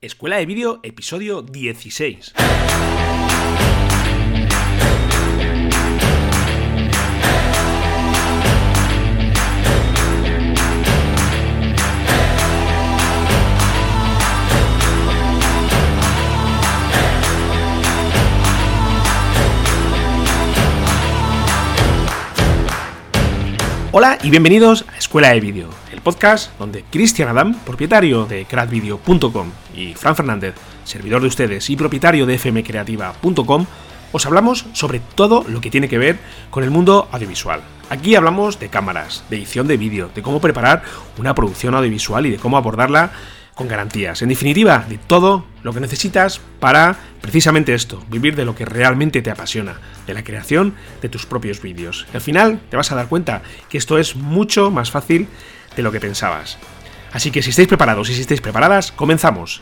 Escuela de Vídeo, episodio 16. Hola y bienvenidos a Escuela de Vídeo, el podcast donde Cristian Adam, propietario de crackvideo.com, y Fran Fernández, servidor de ustedes y propietario de fmcreativa.com, os hablamos sobre todo lo que tiene que ver con el mundo audiovisual. Aquí hablamos de cámaras, de edición de vídeo, de cómo preparar una producción audiovisual y de cómo abordarla con garantías. En definitiva, de todo lo que necesitas para precisamente esto, vivir de lo que realmente te apasiona, de la creación de tus propios vídeos. Al final te vas a dar cuenta que esto es mucho más fácil de lo que pensabas. Así que si estáis preparados y si estáis preparadas, comenzamos.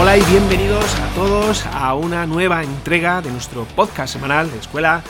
Hola y bienvenidos a todos a una nueva entrega de nuestro podcast semanal de Escuela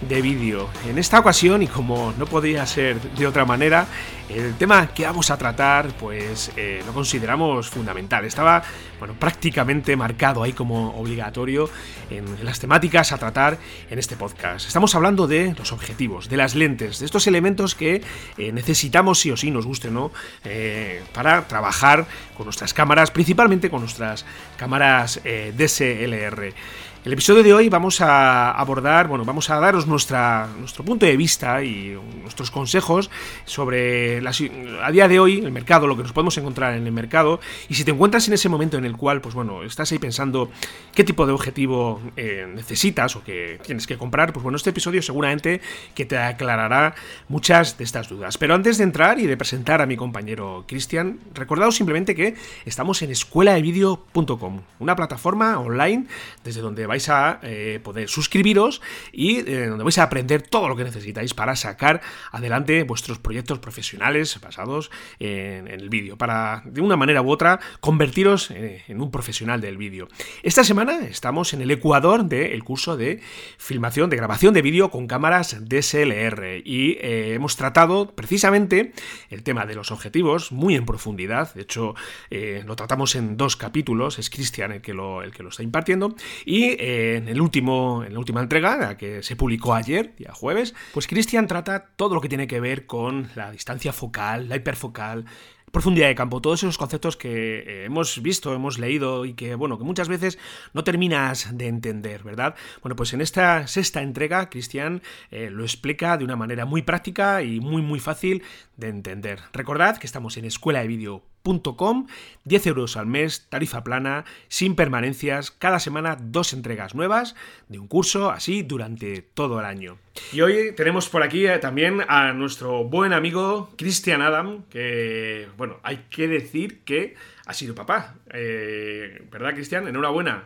de vídeo. En esta ocasión, y como no podía ser de otra manera, el tema que vamos a tratar, pues eh, lo consideramos fundamental. Estaba, bueno, prácticamente marcado ahí como obligatorio en, las temáticas a tratar en este podcast. Estamos hablando de los objetivos, de las lentes, de estos elementos que eh, necesitamos sí o sí, nos guste no, eh, para trabajar con nuestras cámaras, principalmente con nuestras cámaras DSLR. El episodio de hoy vamos a abordar, bueno, vamos a daros nuestra, nuestro punto de vista y nuestros consejos sobre a día de hoy el mercado, lo que nos podemos encontrar en el mercado. Y si te encuentras en ese momento en el cual, pues bueno, estás ahí pensando qué tipo de objetivo eh, necesitas o que tienes que comprar, pues bueno, este episodio seguramente que te aclarará muchas de estas dudas. Pero antes de entrar y de presentar a mi compañero Cristian, recordaos simplemente que estamos en escueladevideo.com, una plataforma online desde donde vais a eh, poder suscribiros y eh, donde vais a aprender todo lo que necesitáis para sacar adelante vuestros proyectos profesionales basados en, el vídeo, para de una manera u otra convertiros eh, en un profesional del vídeo. Esta semana estamos en el Ecuador del curso de filmación, de grabación de vídeo con cámaras DSLR y hemos tratado precisamente el tema de los objetivos muy en profundidad, de hecho lo tratamos en dos capítulos, es Cristian el que lo, el que lo está impartiendo y en, el último, en la última entrega, la que se publicó ayer, día jueves, pues Christian trata todo lo que tiene que ver con la distancia focal, la hiperfocal, profundidad de campo, todos esos conceptos que eh, hemos visto, hemos leído y que, bueno, que muchas veces no terminas de entender, ¿verdad? Bueno, pues en esta sexta entrega, Cristian eh, lo explica de una manera muy práctica y muy, muy fácil de entender. Recordad que estamos en escuela de vídeo 10 euros al mes, tarifa plana, sin permanencias, cada semana dos entregas nuevas de un curso así durante todo el año. Y hoy tenemos por aquí eh, también a nuestro buen amigo Christian Adam, que, bueno, hay que decir que ha sido papá. Eh, ¿Verdad, Cristian? Enhorabuena.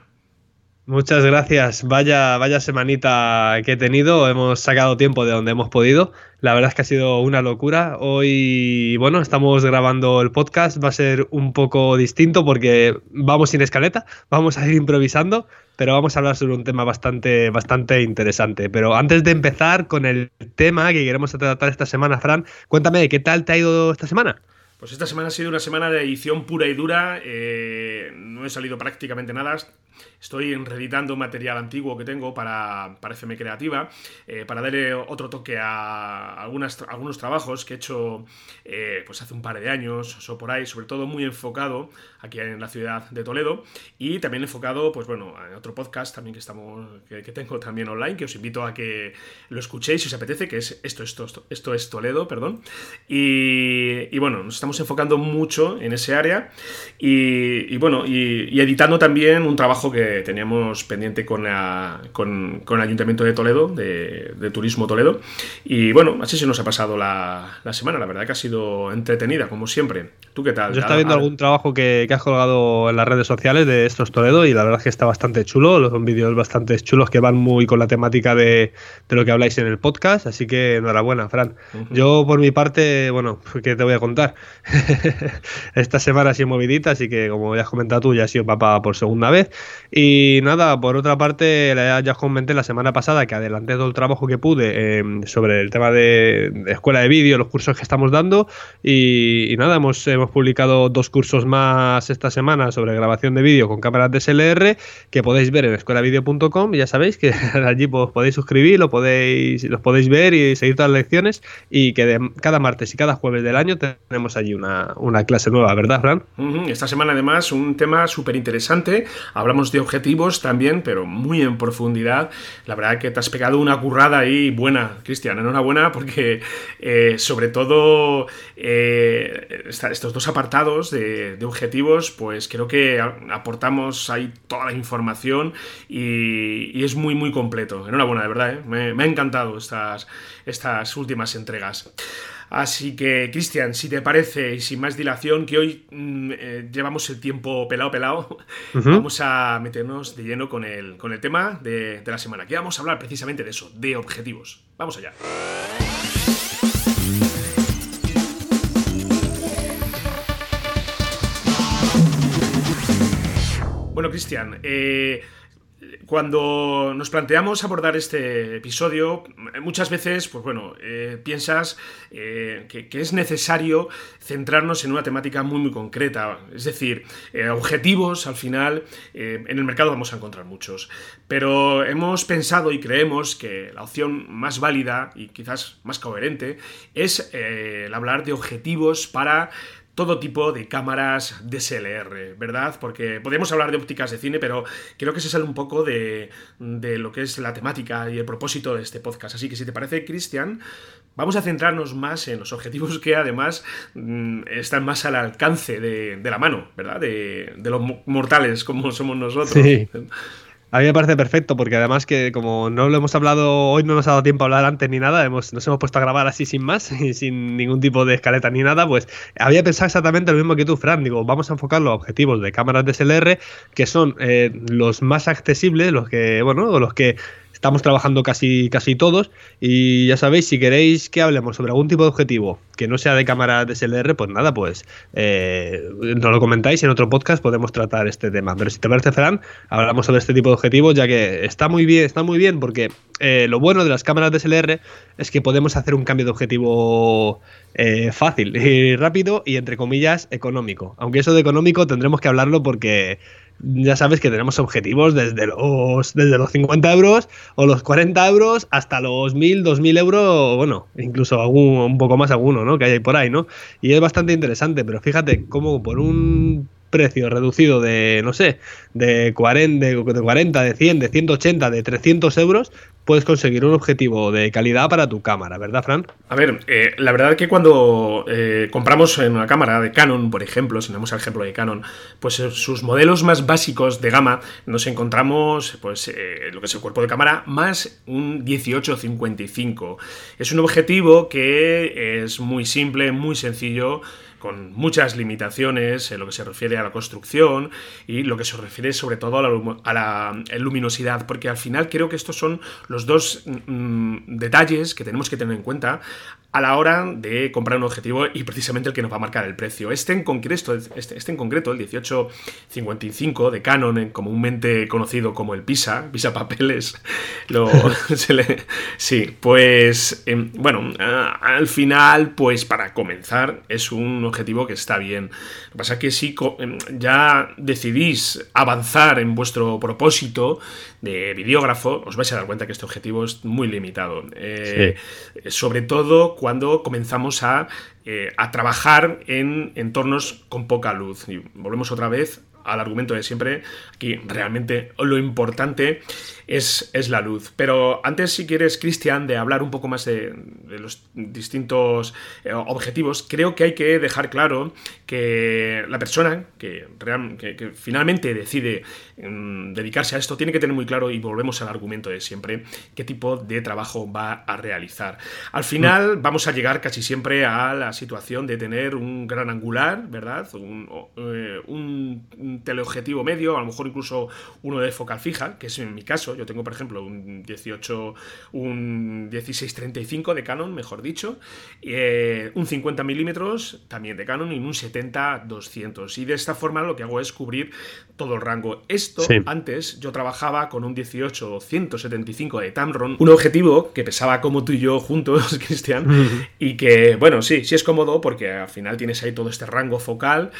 Muchas gracias. Vaya, vaya semanita que he tenido. Hemos sacado tiempo de donde hemos podido. La verdad es que ha sido una locura. Hoy, bueno, estamos grabando el podcast. Va a ser un poco distinto porque vamos sin escaleta, vamos a ir improvisando, pero vamos a hablar sobre un tema bastante, bastante interesante. Pero antes de empezar con el tema que queremos tratar esta semana, Fran, cuéntame, ¿qué tal te ha ido esta semana? Pues esta semana ha sido una semana de edición pura y dura. Eh, no he salido prácticamente nada. Estoy reeditando material antiguo que tengo para, para FM Creativa, eh, para darle otro toque a algunas, algunos trabajos que he hecho eh, pues hace un par de años o por ahí, sobre todo muy enfocado aquí en la ciudad de Toledo y también enfocado, pues bueno, en otro podcast también que, estamos, que, tengo también online, que os invito a que lo escuchéis si os apetece, que es esto, esto, esto, es Toledo, perdón. Y, y, bueno, nos estamos enfocando mucho en ese área y, bueno, y editando también un trabajo que teníamos pendiente con, el Ayuntamiento de Toledo, de, Turismo Toledo. Y bueno, así se nos ha pasado la, semana. La verdad que ha sido entretenida, como siempre. ¿Tú qué tal? Yo estaba viendo algún trabajo que, has colgado en las redes sociales de estos Toledo y la verdad es que está bastante chulo. Son vídeos bastante chulos que van muy con la temática de, lo que habláis en el podcast. Así que enhorabuena, Fran. Yo, por mi parte, bueno, ¿qué te voy a contar? Esta semana ha sido movidita, así que como ya has comentado tú, ya he sido papá por segunda vez. Y nada, por otra parte, ya os comenté la semana pasada que adelanté todo el trabajo que pude em, sobre el tema de, escuela de vídeo, los cursos que estamos dando. Y, nada, hemos hemos publicado dos cursos más esta semana sobre grabación de vídeo con cámaras DSLR que podéis ver en escuelavideo.com ya sabéis que allí pues, podéis suscribir, lo podéis, los podéis ver y seguir todas las lecciones y que cada martes y cada jueves del año tenemos allí una, clase nueva, ¿verdad, Fran? Esta semana además un tema súper interesante, hablamos de objetivos también, pero muy en profundidad. La verdad que te has pegado una currada ahí buena, Cristian, enhorabuena porque eh, sobre todo eh, estos dos apartados de, objetivos, pues creo que aportamos ahí toda la información y, es muy, muy completo. Enhorabuena, de verdad, ¿eh? me, me, ha encantado estas, estas últimas entregas. Así que, Cristian, si te parece y sin más dilación, que hoy mm, eh, llevamos el tiempo pelado, pelado, vamos a meternos de lleno con el, con el tema de, de la semana. Que vamos a hablar precisamente de eso, de objetivos. Vamos allá. Bueno, Cristian, eh, cuando nos planteamos abordar este episodio, muchas veces, pues bueno, eh, piensas eh, que, es necesario centrarnos en una temática muy, muy concreta. Es decir, objetivos, al final, en el mercado vamos a encontrar muchos. Pero hemos pensado y creemos que la opción más válida y quizás más coherente es el hablar de objetivos para todo tipo de cámaras DSLR, ¿verdad? Porque podemos hablar de ópticas de cine, pero creo que se sale un poco de, lo que es la temática y el propósito de este podcast. Así que si te parece, Cristian, vamos a centrarnos más en los objetivos que además mm, están más al alcance de, la mano, ¿verdad? De, de, los mortales como somos nosotros. Sí. A mí me parece perfecto porque además que como no lo hemos hablado, hoy no nos ha dado tiempo a hablar antes ni nada, hemos, nos hemos puesto a grabar así sin más y sin ningún tipo de escaleta ni nada, pues había pensado exactamente lo mismo que tú, Fran. Digo, vamos a enfocar los objetivos de cámaras DSLR que son eh, los más accesibles, los que, bueno, los que estamos trabajando casi, casi todos. Y ya sabéis, si queréis que hablemos sobre algún tipo de objetivo que no sea de cámara DSLR, pues nada, pues eh, nos lo comentáis en otro podcast podemos tratar este tema. Pero si te parece, Fran, hablamos sobre este tipo de objetivos, ya que está muy bien, está muy bien, porque eh, lo bueno de las cámaras DSLR es que podemos hacer un cambio de objetivo eh, fácil y rápido y entre comillas económico. Aunque eso de económico tendremos que hablarlo porque ya sabes que tenemos objetivos desde los, desde los 50 euros o los 40 euros hasta los 1000, 2000 euros, bueno, incluso algún, un poco más alguno, ¿no? Que hay por ahí, ¿no? Y es bastante interesante, pero fíjate cómo por un precio reducido de, no sé, de 40, de, 40, de 100, de 180, de 300 euros, puedes conseguir un objetivo de calidad para tu cámara, ¿verdad, Fran? A ver, eh, la verdad es que cuando eh, compramos en una cámara de Canon, por ejemplo, si tenemos el ejemplo de Canon, pues sus modelos más básicos de gama nos encontramos, pues, eh, lo que es el cuerpo de cámara más un 1855. Es un objetivo que es muy simple, muy sencillo, con muchas limitaciones en lo que se refiere a la construcción y lo que se refiere sobre todo a la, luminosidad, porque al final creo que estos son los dos mm, detalles que tenemos que tener en cuenta a la hora de comprar un objetivo y precisamente el que nos va a marcar el precio. Este en concreto, este, este en concreto el 1855 de Canon, comúnmente conocido como el PISA, PISA papeles, lo, sí, pues em, bueno, al final, pues para comenzar es un objetivo que está bien. Lo que pasa es que si em, ya decidís avanzar en vuestro propósito de videógrafo, os vais a dar cuenta que este objetivo es muy limitado. Eh, sobre todo cuando comenzamos a, eh, a, trabajar en entornos con poca luz. Y volvemos otra vez al argumento de siempre, aquí realmente lo importante es, es la luz. Pero antes, si quieres, Cristian, de hablar un poco más de, los distintos eh, objetivos, creo que hay que dejar claro que la persona que, que, finalmente decide mm, dedicarse a esto tiene que tener muy claro, y volvemos al argumento de siempre, qué tipo de trabajo va a realizar. Al final vamos a llegar casi siempre a la situación de tener un gran angular, ¿verdad? Un, eh, un teleobjetivo medio, a lo mejor incluso uno de focal fija, que es en mi caso, yo tengo, por ejemplo, un 18, un 1635 de Canon, mejor dicho, eh, un 50 milímetros también de Canon y un 70-200. Y de esta forma lo que hago es cubrir todo el rango. Esto antes yo trabajaba con un 18-175 de Tamron, un objetivo que pesaba como tú y yo juntos, Cristian, y que, bueno, sí, sí es cómodo porque al final tienes ahí todo este rango focal,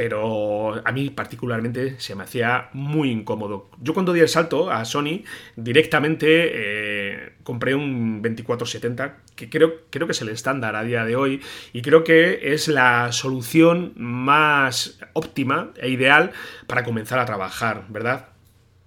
pero a mí particularmente se me hacía muy incómodo. Yo cuando di el salto a Sony, directamente eh, compré un 2470, que creo, creo que es el estándar a día de hoy, y creo que es la solución más óptima e ideal para comenzar a trabajar, ¿verdad?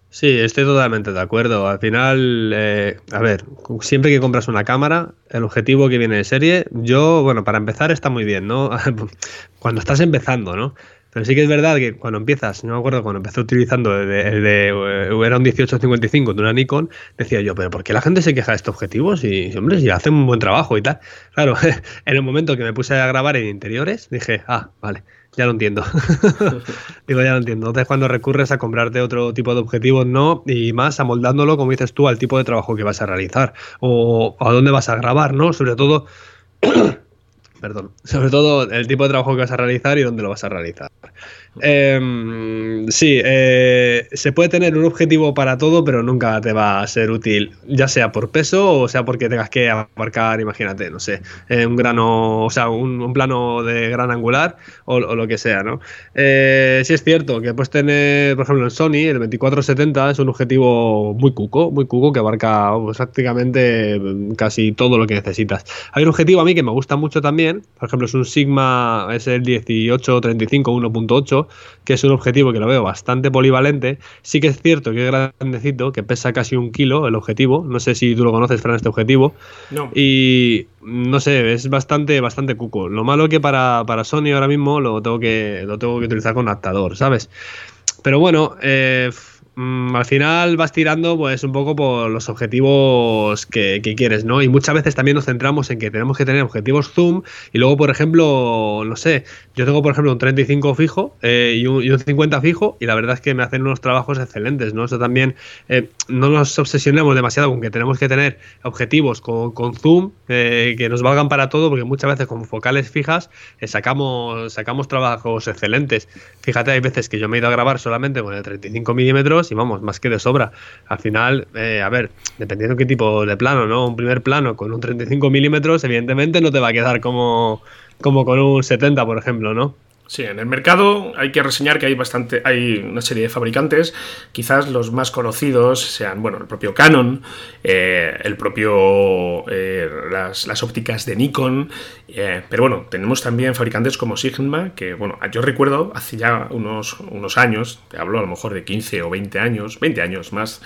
Sí, estoy totalmente de acuerdo. Al final, eh, a ver, siempre que compras una cámara, el objetivo que viene de serie, yo, bueno, para empezar está muy bien, ¿no? Cuando estás empezando, ¿no? Pero sí que es verdad que cuando empiezas, no me acuerdo, cuando empecé utilizando el de, eh, era un 1855 de una Nikon, decía yo, pero ¿por qué la gente se queja de estos objetivos? Y, hombre, si hacen un buen trabajo y tal. Claro, en el momento que me puse a grabar en interiores, dije, ah, vale, ya lo entiendo. Digo, ya lo entiendo. Entonces, cuando recurres a comprarte otro tipo de objetivos, no, y más amoldándolo, como dices tú, al tipo de trabajo que vas a realizar o a dónde vas a grabar, ¿no? Sobre todo perdón. Sobre todo el tipo de trabajo que vas a realizar y dónde lo vas a realizar. Em, sí, eh, se puede tener un objetivo para todo, pero nunca te va a ser útil, ya sea por peso o sea porque tengas que abarcar, imagínate, no sé, eh, un grano, o sea, un, plano de gran angular o, lo que sea, ¿no? Eh, sí es cierto que puedes tener, por ejemplo, en Sony, el 2470 es un objetivo muy cuco, muy cuco, que abarca prácticamente casi todo lo que necesitas. Hay un objetivo a mí que me gusta mucho también, por ejemplo, es un Sigma, es el 1835 1.8 que es un objetivo que lo veo bastante polivalente. Sí que es cierto que es grandecito, que pesa casi un kilo el objetivo. No sé si tú lo conoces, Fran, este objetivo. No. Y no sé, es bastante, bastante cuco. Lo malo que para, para Sony ahora mismo lo tengo que, lo tengo que utilizar con adaptador, ¿sabes? Pero bueno, eh, Mm, al final vas tirando pues un poco por los objetivos que, quieres, ¿no? Y muchas veces también nos centramos en que tenemos que tener objetivos zoom y luego, por ejemplo, no sé, yo tengo por ejemplo un 35 fijo eh, y, un, 50 fijo y la verdad es que me hacen unos trabajos excelentes, ¿no? Eso también, eh, no nos obsesionemos demasiado con que tenemos que tener objetivos con, zoom eh, que nos valgan para todo porque muchas veces con focales fijas sacamos, sacamos trabajos excelentes. Fíjate, hay veces que yo me he ido a grabar solamente con el 35 milímetros y vamos, más que de sobra. Al final, eh, a ver, dependiendo qué tipo de plano, ¿no? Un primer plano con un 35 milímetros, evidentemente no te va a quedar como, como con un 70, por ejemplo, ¿no? Sí, en el mercado hay que reseñar que hay bastante, hay una serie de fabricantes, quizás los más conocidos sean, bueno, el propio Canon, eh, el propio, eh, las, ópticas de Nikon, eh, pero bueno, tenemos también fabricantes como Sigma, que bueno, yo recuerdo hace ya unos, unos años, te hablo a lo mejor de 15 o 20 años, 20 años más,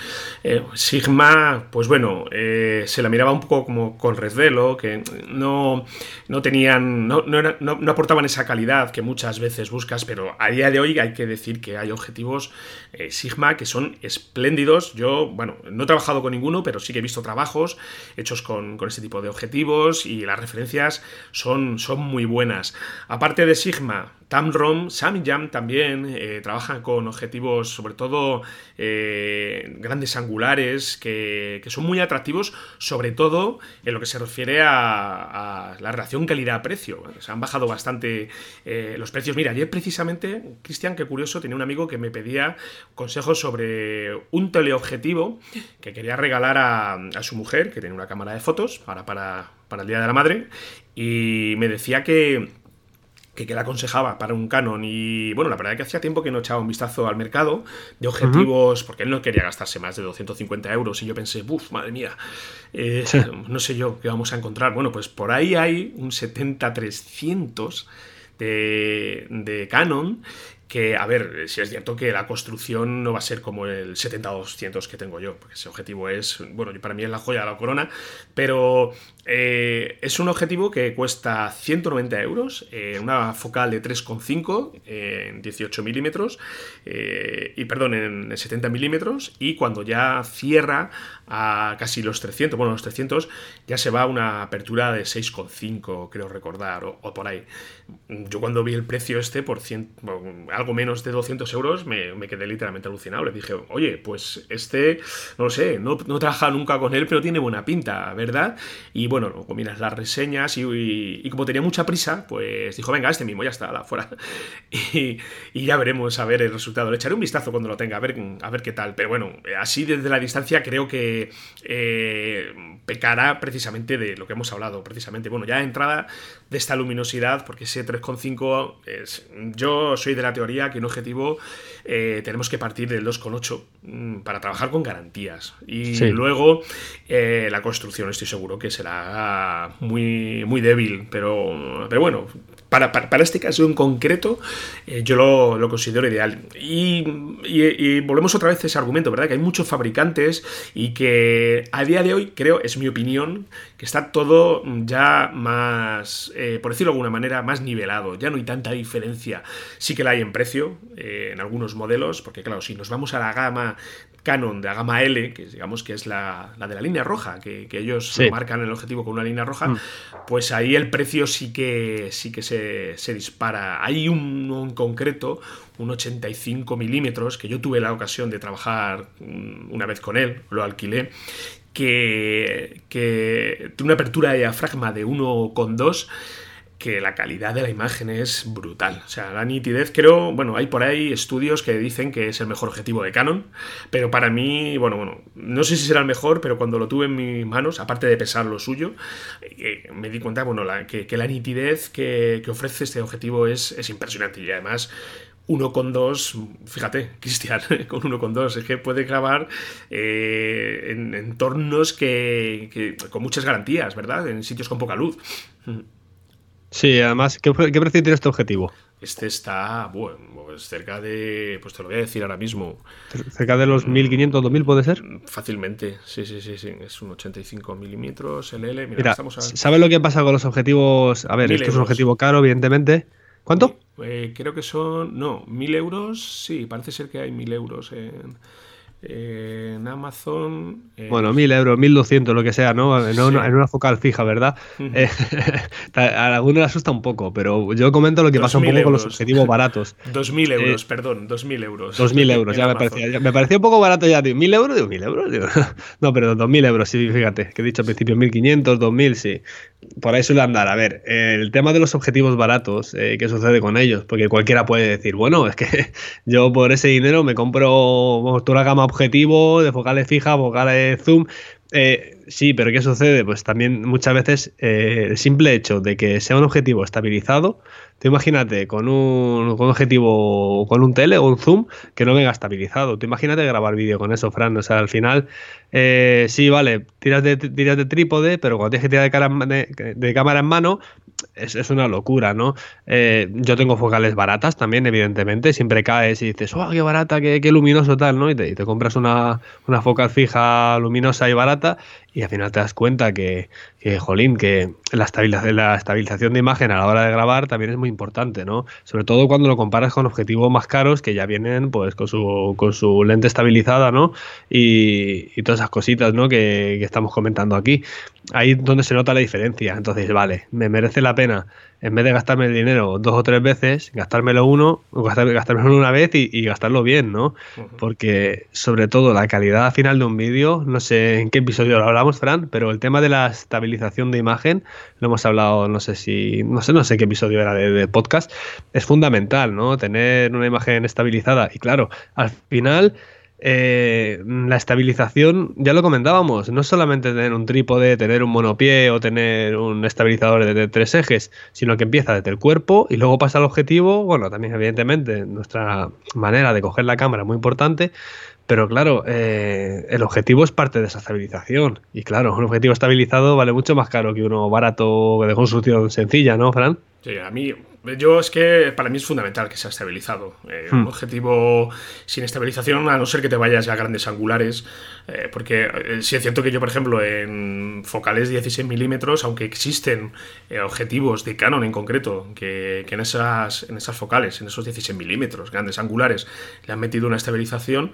Sigma, pues bueno, se la miraba un poco como con resvelo, que no, no tenían, no, no, no aportaban esa calidad que muchas veces buscas, pero a día de hoy hay que decir que hay objetivos eh, Sigma que son espléndidos. Yo, bueno, no he trabajado con ninguno, pero sí que he visto trabajos hechos con, con este tipo de objetivos y las referencias son, son muy buenas. Aparte de Sigma, Tamron, Samyang también eh, trabajan con objetivos, sobre todo eh, grandes angulares, que, son muy atractivos, sobre todo en lo que se refiere a, la relación calidad-precio. Se han bajado bastante eh, los precios. Mira, ayer precisamente, Cristian, qué curioso, tenía un amigo que me pedía consejos sobre un teleobjetivo que quería regalar a, su mujer, que tiene una cámara de fotos para, para el Día de la Madre, y me decía que que, le aconsejaba para un Canon. Y bueno, la verdad es que hacía tiempo que no echaba un vistazo al mercado de objetivos, porque él no quería gastarse más de 250 euros. Y yo pensé, uff, madre mía, eh, no sé yo qué vamos a encontrar. Bueno, pues por ahí hay un 70-300 de, de Canon que, a ver, si es cierto que la construcción no va a ser como el 70-200 que tengo yo, porque ese objetivo es, bueno, para mí es la joya de la corona, pero eh, es un objetivo que cuesta 190 euros, eh, una focal de 3,5 en 18 milímetros, eh, y perdón, en 70 milímetros, y cuando ya cierra a casi los 300, bueno, los 300, ya se va a una apertura de 6,5, creo recordar, o, por ahí. Yo cuando vi el precio este por algo menos de 200 euros me, quedé literalmente alucinado. Le dije, oye, pues este, no lo sé, no, no he trabajado nunca con él, pero tiene buena pinta, ¿verdad? Y bueno, miras las reseñas y, como tenía mucha prisa, pues dijo, venga, este mismo, ya está, la fuera. Y, ya veremos a ver el resultado. Le echaré un vistazo cuando lo tenga, a ver, a ver qué tal. Pero bueno, así desde la distancia creo que eh, pecará precisamente de lo que hemos hablado, precisamente. Bueno, ya de entrada de esta luminosidad, porque ese 3,5 es... Yo soy de la teoría que un objetivo eh, tenemos que partir del 2,8 mm, para trabajar con garantías. Y luego eh, la construcción estoy seguro que será muy, muy débil, pero, pero bueno, para, este caso en concreto, eh, yo lo, considero ideal. Y, volvemos otra vez a ese argumento, ¿verdad? Que hay muchos fabricantes y que a día de hoy, creo, es mi opinión, que está todo ya más, eh, por decirlo de alguna manera, más nivelado. Ya no hay tanta diferencia. Sí que la hay en precio, eh, en algunos modelos, porque claro, si nos vamos a la gama Canon de la gama L, que digamos que es la, de la línea roja, que, ellos marcan el objetivo con una línea roja, mm. pues ahí el precio sí que, sí que se, dispara. Hay uno en concreto, un 85 milímetros, que yo tuve la ocasión de trabajar una vez con él, lo alquilé, que, que tiene una apertura de diafragma de 1,2 que la calidad de la imagen es brutal. O sea, la nitidez, creo, bueno, hay por ahí estudios que dicen que es el mejor objetivo de Canon, pero para mí, bueno, bueno, no sé si será el mejor, pero cuando lo tuve en mis manos, aparte de pesar lo suyo, eh, me di cuenta, bueno, que, la nitidez que, ofrece este objetivo es, es impresionante y además 1,2, fíjate, Cristian, con 1,2, es que puede grabar eh, en entornos que, con muchas garantías, ¿verdad? En sitios con poca luz. Sí, además, ¿qué, precio tiene este objetivo? Este está, bueno, pues cerca de, pues te lo voy a decir ahora mismo. ¿Cerca de los 1500, 2000 puede ser? Fácilmente, sí, sí, sí, sí. Es un 85 milímetros, el L. Mira, ¿sabes lo que pasa con los objetivos? A ver, esto es un objetivo caro, evidentemente. ¿Cuánto? Eh, creo que son, no, 1000 euros, sí, parece ser que hay 1000 euros en en Amazon. Eh, bueno, 1000 euros, 1200, lo que sea, ¿no? En, una, focal fija, ¿verdad? Eh, a algunos le asusta un poco, pero yo comento lo que pasa un poco con los objetivos baratos. 2000 euros, eh, perdón, 2000 euros. 2000 euros, ya me parecía, me parecía un poco barato ya, tío. ¿1000 euros? Digo, ¿1000 euros? no, pero 2000 euros, sí, fíjate, que he dicho al principio 1500, 2000, sí. Por ahí suele andar. A ver, el tema de los objetivos baratos, ¿qué sucede con ellos? Porque cualquiera puede decir, bueno, es que yo por ese dinero me compro toda la gama objetivo, de focales fijas, focales zoom. Eh, sí, pero ¿qué sucede? Pues también muchas veces eh, el simple hecho de que sea un objetivo estabilizado, tú imagínate con un, objetivo, con un tele o un zoom que no venga estabilizado. Tú imagínate grabar vídeo con eso, Fran. O sea, al final, eh, sí, vale, tiras de, tiras de trípode, pero cuando tienes que tirar de cámara en mano, es, una locura, ¿no? Eh, yo tengo focales baratas también, evidentemente. Siempre caes y dices, ¡oh, qué barata, qué, luminoso tal, ¿no? Y te, compras una, una, focal fija, luminosa y barata y al final te das cuenta que, que jolín, que la estabilización, la estabilización de imagen a la hora de grabar también es muy importante, ¿no? Sobre todo cuando lo comparas con objetivos más caros que ya vienen pues con su, con su lente estabilizada, ¿no? Y, y todas esas cositas, ¿no? Que, que estamos comentando aquí. Ahí es donde se nota la diferencia. Entonces, vale, me merece la pena en vez de gastarme el dinero dos o tres veces, gastármelo uno, gastármelo una vez y, gastarlo bien, ¿no? Porque sobre todo la calidad final de un vídeo, no sé en qué episodio lo hablamos, Fran, pero el tema de la estabilización de imagen, lo hemos hablado, no sé si, no sé, no sé qué episodio era de, podcast, es fundamental, ¿no? Tener una imagen estabilizada. Y claro, al final eh, la estabilización, ya lo comentábamos, no solamente tener un trípode, tener un monopié o tener un estabilizador de, tres ejes, sino que empieza desde el cuerpo y luego pasa al objetivo. Bueno, también evidentemente nuestra manera de coger la cámara es muy importante, pero claro, eh, el objetivo es parte de esa estabilización. Y claro, un objetivo estabilizado vale mucho más caro que uno barato de construcción sencilla, ¿no, Fran? Sí, a mí yo es que para mí es fundamental que sea estabilizado. Eh, Un hmm. objetivo sin estabilización, a no ser que te vayas a grandes angulares, eh, porque eh, sí es cierto que yo, por ejemplo, en focales 16 milímetros, aunque existen objetivos de Canon en concreto, que, en, esas, en esas focales, en esos 16 milímetros, grandes angulares, le han metido una estabilización,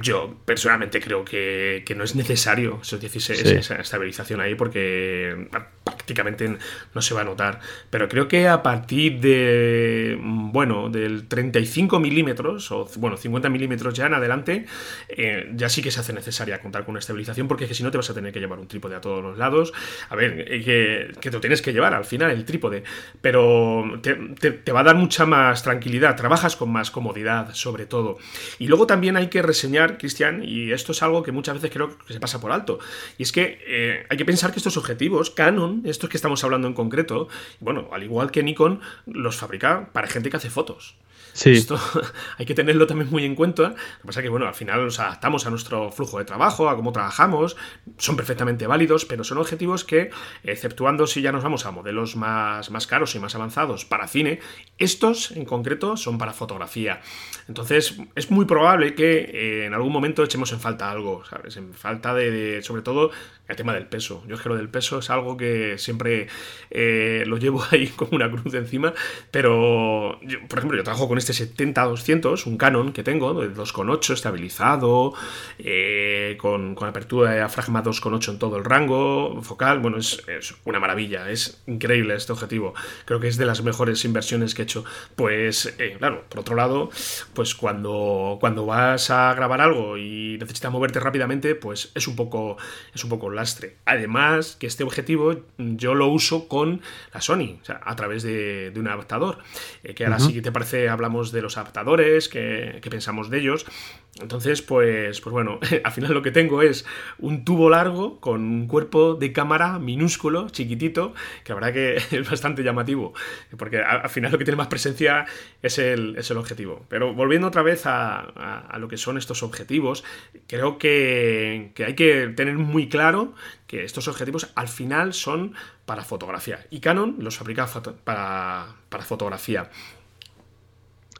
yo personalmente creo que, no es necesario esos 16, esa estabilización ahí, porque prácticamente no se va a notar. Pero creo que a partir de, bueno, del 35 milímetros, o bueno, 50 milímetros ya en adelante, eh, ya sí que se hace necesaria contar con una estabilización, porque que si no te vas a tener que llevar un trípode a todos los lados. A ver, eh, que, que te tienes que llevar al final el trípode, pero te, va a dar mucha más tranquilidad, trabajas con más comodidad, sobre todo. Y luego también hay que reseñar, Cristian, y esto es algo que muchas veces creo que se pasa por alto, y es que eh, hay que pensar que estos objetivos, Canon, estos que estamos hablando en concreto, bueno, al igual que Nikon, los fabrica para gente que hace fotos. Esto hay que tenerlo también muy en cuenta. Lo que pasa es que, bueno, al final nos adaptamos a nuestro flujo de trabajo, a cómo trabajamos, son perfectamente válidos, pero son objetivos que, exceptuando si ya nos vamos a modelos más, más caros y más avanzados para cine, estos en concreto son para fotografía. Entonces, es muy probable que eh, en algún momento echemos en falta algo, ¿sabes? En falta de, sobre todo, el tema del peso. Yo es que lo del peso es algo que siempre eh, lo llevo ahí como una cruz encima, pero, por ejemplo, yo trabajo con este 70-200, un Canon que tengo, de 2,8 estabilizado, eh, con, apertura de diafragma 2,8 en todo el rango focal. Bueno, es, una maravilla, es increíble este objetivo. Creo que es de las mejores inversiones que he hecho. Pues, eh, claro, por otro lado, pues cuando, cuando vas a grabar algo y necesitas moverte rápidamente, pues es un poco, es un poco lastre. Además, que este objetivo yo lo uso con la Sony, o sea, a través de, un adaptador. Eh, que ahora sí que te parece hablamos de los adaptadores, qué, pensamos de ellos. Entonces, pues, pues bueno, al final lo que tengo es un tubo largo con un cuerpo de cámara minúsculo, chiquitito, que habrá que es bastante llamativo, porque al final lo que tiene más presencia es el, es el objetivo. Pero volviendo otra vez a, lo que son estos objetivos, creo que, hay que tener muy claro que estos objetivos al final son para fotografía. Y Canon los fabrica para, para fotografía.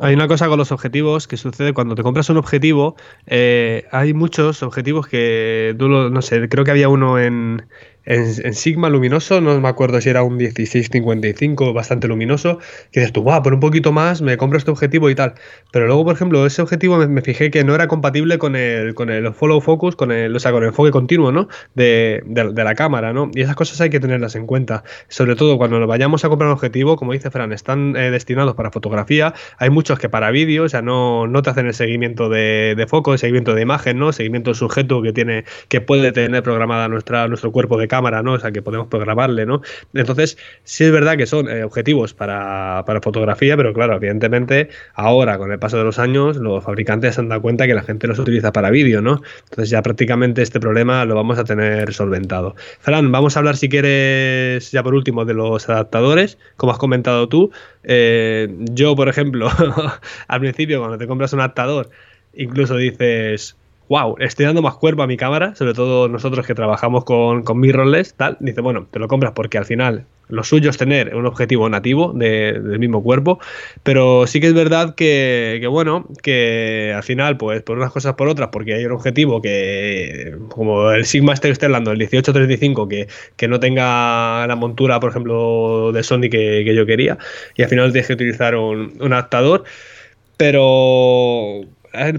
Hay una cosa con los objetivos que sucede cuando te compras un objetivo. Eh, hay muchos objetivos que tú no sé, creo que había uno en, en, Sigma luminoso, no me acuerdo si era un 1655 bastante luminoso, que dices tú, wow, por un poquito más me compro este objetivo y tal. Pero luego, por ejemplo, ese objetivo me, fijé que no era compatible con el, con el follow focus, con el, o sea, con el enfoque continuo, ¿no? De, de, la cámara, ¿no? Y esas cosas hay que tenerlas en cuenta. Sobre todo cuando nos vayamos a comprar un objetivo, como dice Fran, están eh, destinados para fotografía. Hay muchos que para vídeo, o sea, no, no te hacen el seguimiento de, de foco, el seguimiento de imagen, ¿no? Seguimiento del sujeto que tiene, que puede tener programada nuestra, nuestro cuerpo de cámara, ¿no? O sea, que podemos programarle, ¿no? Entonces, sí es verdad que son eh, objetivos para, fotografía, pero claro, evidentemente, ahora, con el paso de los años, los fabricantes se han dado cuenta que la gente los utiliza para vídeo, ¿no? Entonces ya prácticamente este problema lo vamos a tener solventado. Fran, vamos a hablar si quieres, ya por último, de los adaptadores, como has comentado tú. Eh, yo, por ejemplo, al principio, cuando te compras un adaptador, incluso dices, wow, estoy dando más cuerpo a mi cámara, sobre todo nosotros que trabajamos con, con mirrorless, tal, dice, bueno, te lo compras porque al final lo suyo es tener un objetivo nativo del mismo cuerpo, pero sí que es verdad que, bueno, que al final, pues por unas cosas por otras, porque hay un objetivo que, como el Sigma este que estoy hablando, el 1835, que, que no tenga la montura, por ejemplo, de Sony que, yo quería, y al final tienes que utilizar un, un adaptador, pero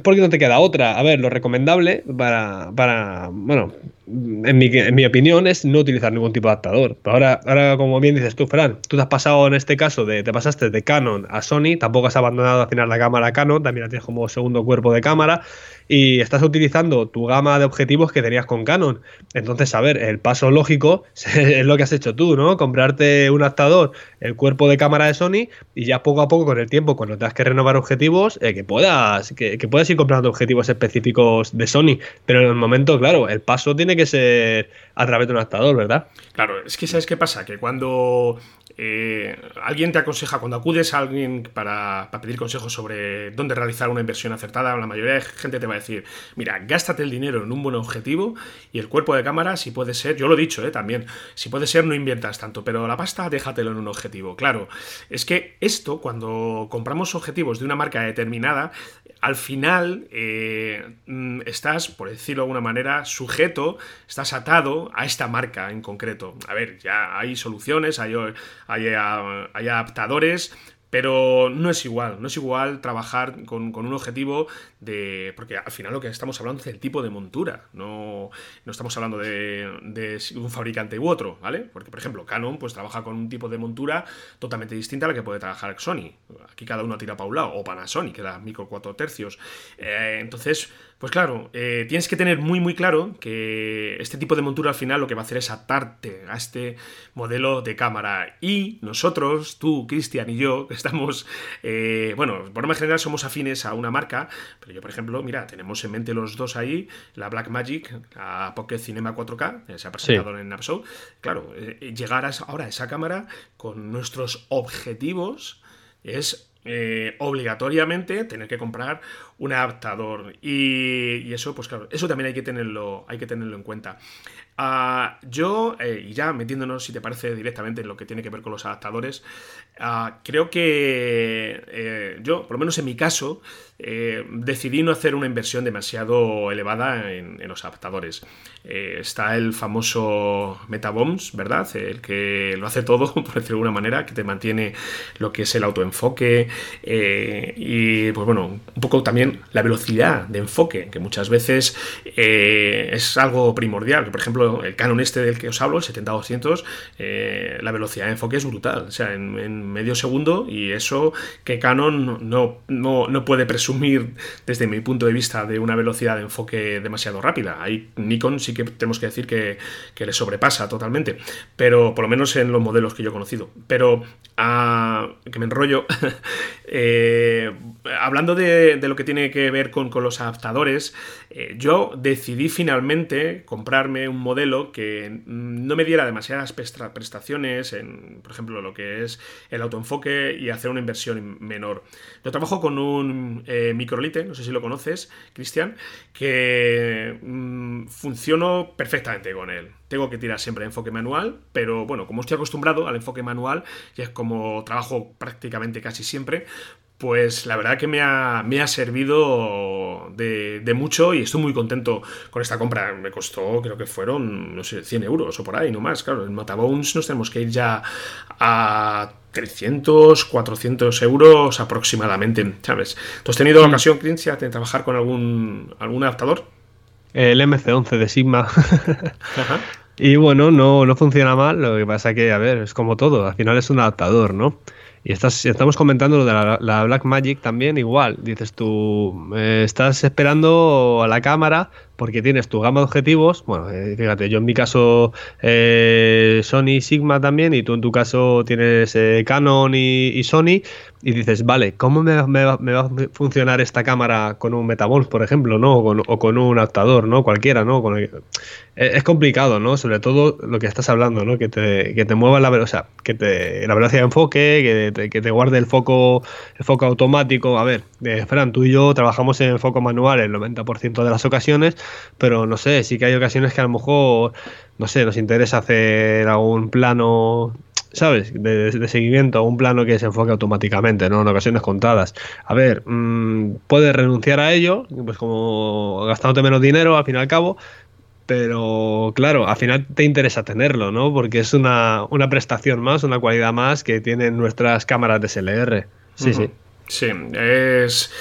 ¿Por qué no te queda otra? A ver, lo recomendable para, para bueno, en mi, en mi, opinión es no utilizar ningún tipo de adaptador. Ahora, ahora, como bien dices tú, Fran, tú te has pasado en este caso de, te pasaste de Canon a Sony, tampoco has abandonado al final la cámara Canon, también la tienes como segundo cuerpo de cámara y estás utilizando tu gama de objetivos que tenías con Canon. Entonces, a ver, el paso lógico es lo que has hecho tú, ¿no? Comprarte un adaptador, el cuerpo de cámara de Sony y ya poco a poco con el tiempo, cuando tengas que renovar objetivos, eh, que puedas que, que, puedas ir comprando objetivos específicos de Sony. Pero en el momento, claro, el paso tiene que ser a través de un adaptador, ¿verdad? Claro, es que ¿sabes qué pasa? Que cuando eh, alguien te aconseja, cuando acudes a alguien para, pedir consejos sobre dónde realizar una inversión acertada, la mayoría de gente te va a decir, mira, gástate el dinero en un buen objetivo y el cuerpo de cámara, si puede ser, yo lo he dicho eh, también, si puede ser no inviertas tanto, pero la pasta déjatelo en un objetivo. Claro, es que esto, cuando compramos objetivos de una marca determinada, al final eh, mm, estás, por decirlo de alguna manera, sujeto, estás atado a esta marca en concreto. A ver, ya hay soluciones, hay, adaptadores, pero no es igual, no es igual trabajar con, un objetivo de. Porque al final lo que estamos hablando es del tipo de montura, no, no estamos hablando de, de, un fabricante u otro, ¿vale? Porque, por ejemplo, Canon pues trabaja con un tipo de montura totalmente distinta a la que puede trabajar Sony. Aquí cada uno tira para un lado, o Panasonic, que da micro 4 tercios. Eh, entonces pues claro, eh, tienes que tener muy muy claro que este tipo de montura al final lo que va a hacer es atarte a este modelo de cámara. Y nosotros, tú, Cristian y yo, estamos, eh, bueno, por norma general somos afines a una marca, pero yo por ejemplo, mira, tenemos en mente los dos ahí, la Blackmagic, la Pocket Cinema 4K, que se ha presentado en Napso. Claro, eh, llegar ahora a esa cámara con nuestros objetivos es obligatoriamente tener que comprar un adaptador. Y, eso, pues claro, eso también hay que tenerlo, hay que tenerlo en cuenta. Ah, yo, eh, y ya metiéndonos, si te parece, directamente en lo que tiene que ver con los adaptadores, ah, creo que eh, yo, por lo menos en mi caso, eh, decidí no hacer una inversión demasiado elevada en, los adaptadores. está el famoso Metabombs, ¿verdad? El que lo hace todo, por decirlo de alguna manera, que te mantiene lo que es el autoenfoque y, pues bueno, un poco también la velocidad de enfoque, que muchas veces eh, es algo primordial. Que, por ejemplo, el Canon este del que os hablo, el 70-200, eh, la velocidad de enfoque es brutal. O sea, en, medio segundo, y eso que Canon no, no, puede presumir, desde mi punto de vista, de una velocidad de enfoque demasiado rápida. Ahí Nikon sí que tenemos que decir que, le sobrepasa totalmente, pero por lo menos en los modelos que yo he conocido. Pero, a, ah, que me enrollo, eh, hablando de, lo que tiene que ver con, los adaptadores, eh, yo decidí finalmente comprarme un modelo que no me diera demasiadas prestaciones en, por ejemplo, lo que es el autoenfoque y hacer una inversión menor. Yo trabajo con un eh, microlite, no sé si lo conoces, Cristian, que mm, funciono perfectamente con él. Tengo que tirar siempre enfoque manual, pero bueno, como estoy acostumbrado al enfoque manual, y es como trabajo prácticamente casi siempre, pues la verdad que me ha, servido de, mucho y estoy muy contento con esta compra. Me costó, creo que fueron, no sé, 100 euros o por ahí, no más. Claro, en Matabones nos tenemos que ir ya a 300, 400 euros aproximadamente, ¿sabes? ¿Tú has tenido mm. ocasión, Crincia, de trabajar con algún, algún adaptador? El MC11 de Sigma. Y bueno, no, no funciona mal, lo que pasa que, a ver, es como todo, al final es un adaptador, ¿no? Y estás, estamos comentando lo de la, Black Magic también, igual. Dices tú, eh, estás esperando a la cámara porque tienes tu gama de objetivos. Bueno, eh, fíjate, yo en mi caso eh, Sony Sigma también, y tú en tu caso tienes Canon y, Sony. Y dices, vale, ¿cómo me, va a funcionar esta cámara con un Metabones, por ejemplo, ¿no? O con, un adaptador, ¿no? Cualquiera, ¿no? Con es complicado, ¿no? Sobre todo lo que estás hablando, ¿no? Que te, que te mueva la velocidad, que te, la velocidad de enfoque, que que te guarde el foco, el foco automático. A ver, eh, Fran, tú y yo trabajamos en foco manual el 90% de las ocasiones, pero no sé, sí que hay ocasiones que a lo mejor, no sé, nos interesa hacer algún plano ¿sabes? De, seguimiento, un plano que se enfoque automáticamente, ¿no? En ocasiones contadas. A ver, mm, puedes renunciar a ello, pues como gastándote menos dinero al fin y al cabo, pero claro, al final te interesa tenerlo, ¿no? Porque es una, una prestación más, una cualidad más que tienen nuestras cámaras de SLR. Sí, sí. Sí, es,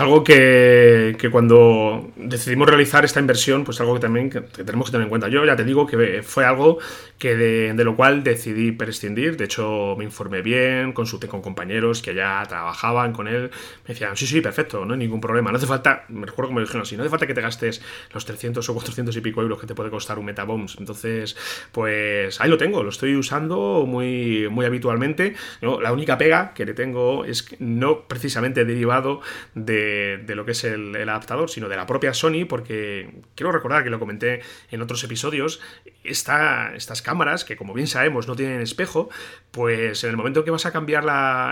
algo que, cuando decidimos realizar esta inversión, pues algo que también tenemos que tener en cuenta. Yo ya te digo que fue algo que de, lo cual decidí prescindir. De hecho, me informé bien, consulté con compañeros que ya trabajaban con él. Me decían, sí, sí, perfecto, no hay ningún problema. No hace falta, me recuerdo como me dijeron así, no hace falta que te gastes los 300 o 400 y pico euros que te puede costar un Metabombs. Entonces, pues ahí lo tengo, lo estoy usando muy, muy habitualmente. la única pega que le tengo es que no precisamente derivado de, lo que es el, adaptador, sino de la propia Sony, porque quiero recordar que lo comenté en otros episodios, estas cámaras, que como bien sabemos no tienen espejo, pues en el momento que vas a cambiar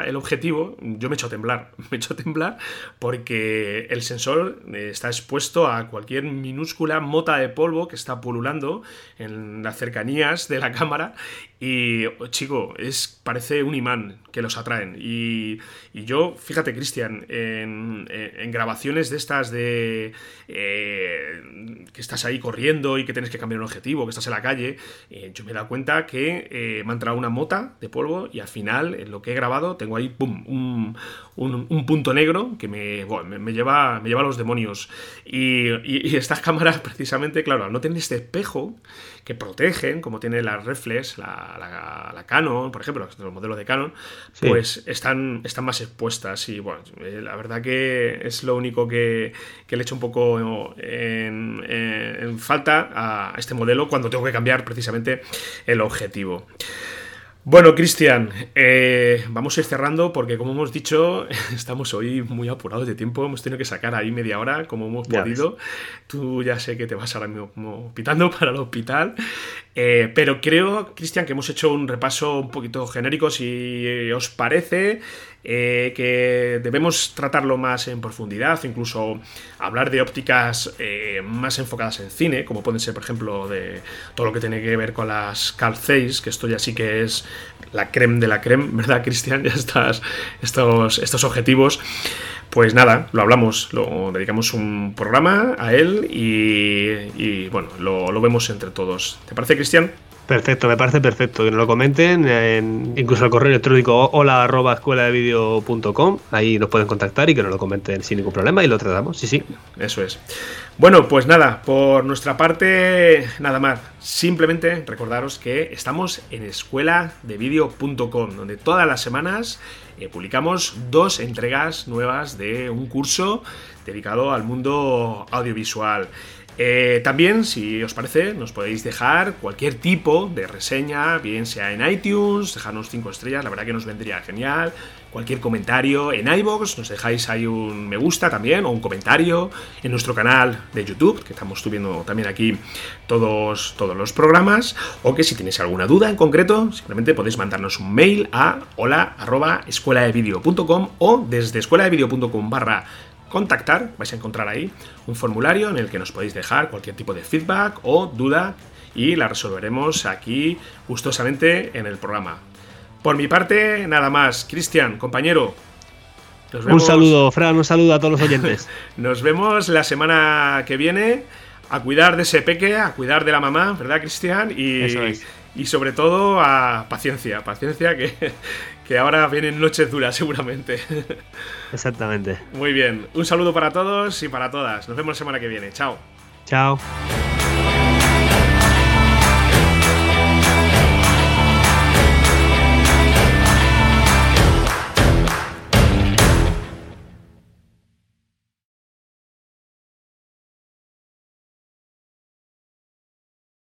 el objetivo, yo me echo a temblar, me echo a temblar porque el sensor está expuesto a cualquier minúscula mota de polvo que está pululando en las cercanías de la cámara y, chico, es, parece un imán que los atraen. Y, yo, fíjate, Cristian, en, grabaciones de estas de eh, que estás ahí corriendo y que tienes que cambiar un objetivo, que estás en la calle, eh, yo me he dado cuenta que eh, me ha entrado una mota de polvo y al final, en lo que he grabado, tengo ahí, pum, un, punto negro que me, me, lleva, me lleva a los demonios. Y, y estas cámaras, precisamente, claro, no tener este espejo, que protegen, como tiene la reflex, la, la, Canon, por ejemplo, los modelos de Canon, pues están, están más expuestas. Y bueno, eh, la verdad que es lo único que, le echo un poco en, en falta a este modelo cuando tengo que cambiar precisamente el objetivo. Bueno, Cristian, eh, vamos a ir cerrando porque como hemos dicho, estamos hoy muy apurados de tiempo, hemos tenido que sacar ahí media hora como hemos podido. Tú ya sé que te vas ahora mismo pitando para el hospital, eh, pero creo, Cristian, que hemos hecho un repaso un poquito genérico, si os parece. Eh, que debemos tratarlo más en profundidad, incluso hablar de ópticas eh, más enfocadas en cine, como pueden ser, por ejemplo, de todo lo que tiene que ver con las calceis, que esto ya sí que es la creme de la creme, ¿verdad, Cristian? Estas, estos, estos objetivos. Pues nada, lo hablamos, lo dedicamos un programa a él y, bueno, lo, lo vemos entre todos. ¿Te parece, Cristian? Perfecto, me parece perfecto. Que nos lo comenten, en, incluso al correo electrónico hola escuela de vídeo Ahí nos pueden contactar y que nos lo comenten sin ningún problema y lo tratamos. Sí, sí. Eso es. Bueno, pues nada, por nuestra parte, nada más. Simplemente recordaros que estamos en escueladevideo.com, donde todas las semanas eh, publicamos dos entregas nuevas de un curso dedicado al mundo audiovisual. Eh, también, si os parece, nos podéis dejar cualquier tipo de reseña, bien sea en iTunes, dejarnos 5 estrellas, la verdad que nos vendría genial. Cualquier comentario en iBox, nos dejáis ahí un me gusta también, o un comentario en nuestro canal de YouTube, que estamos subiendo también aquí todos, todos los programas, o que si tenéis alguna duda en concreto, simplemente podéis mandarnos un mail a hola arroba o desde escueladevideo.com barra contactar, vais a encontrar ahí un formulario en el que nos podéis dejar cualquier tipo de feedback o duda y la resolveremos aquí gustosamente en el programa. Por mi parte, nada más. Cristian, compañero. Un saludo, Fran, un saludo a todos los oyentes. nos vemos la semana que viene a cuidar de ese peque, a cuidar de la mamá, ¿verdad, Cristian? Y, y sobre todo a paciencia, paciencia que, que ahora vienen noches duras seguramente. Exactamente. Muy bien, un saludo para todos y para todas. Nos vemos la semana que viene. Chao. Chao.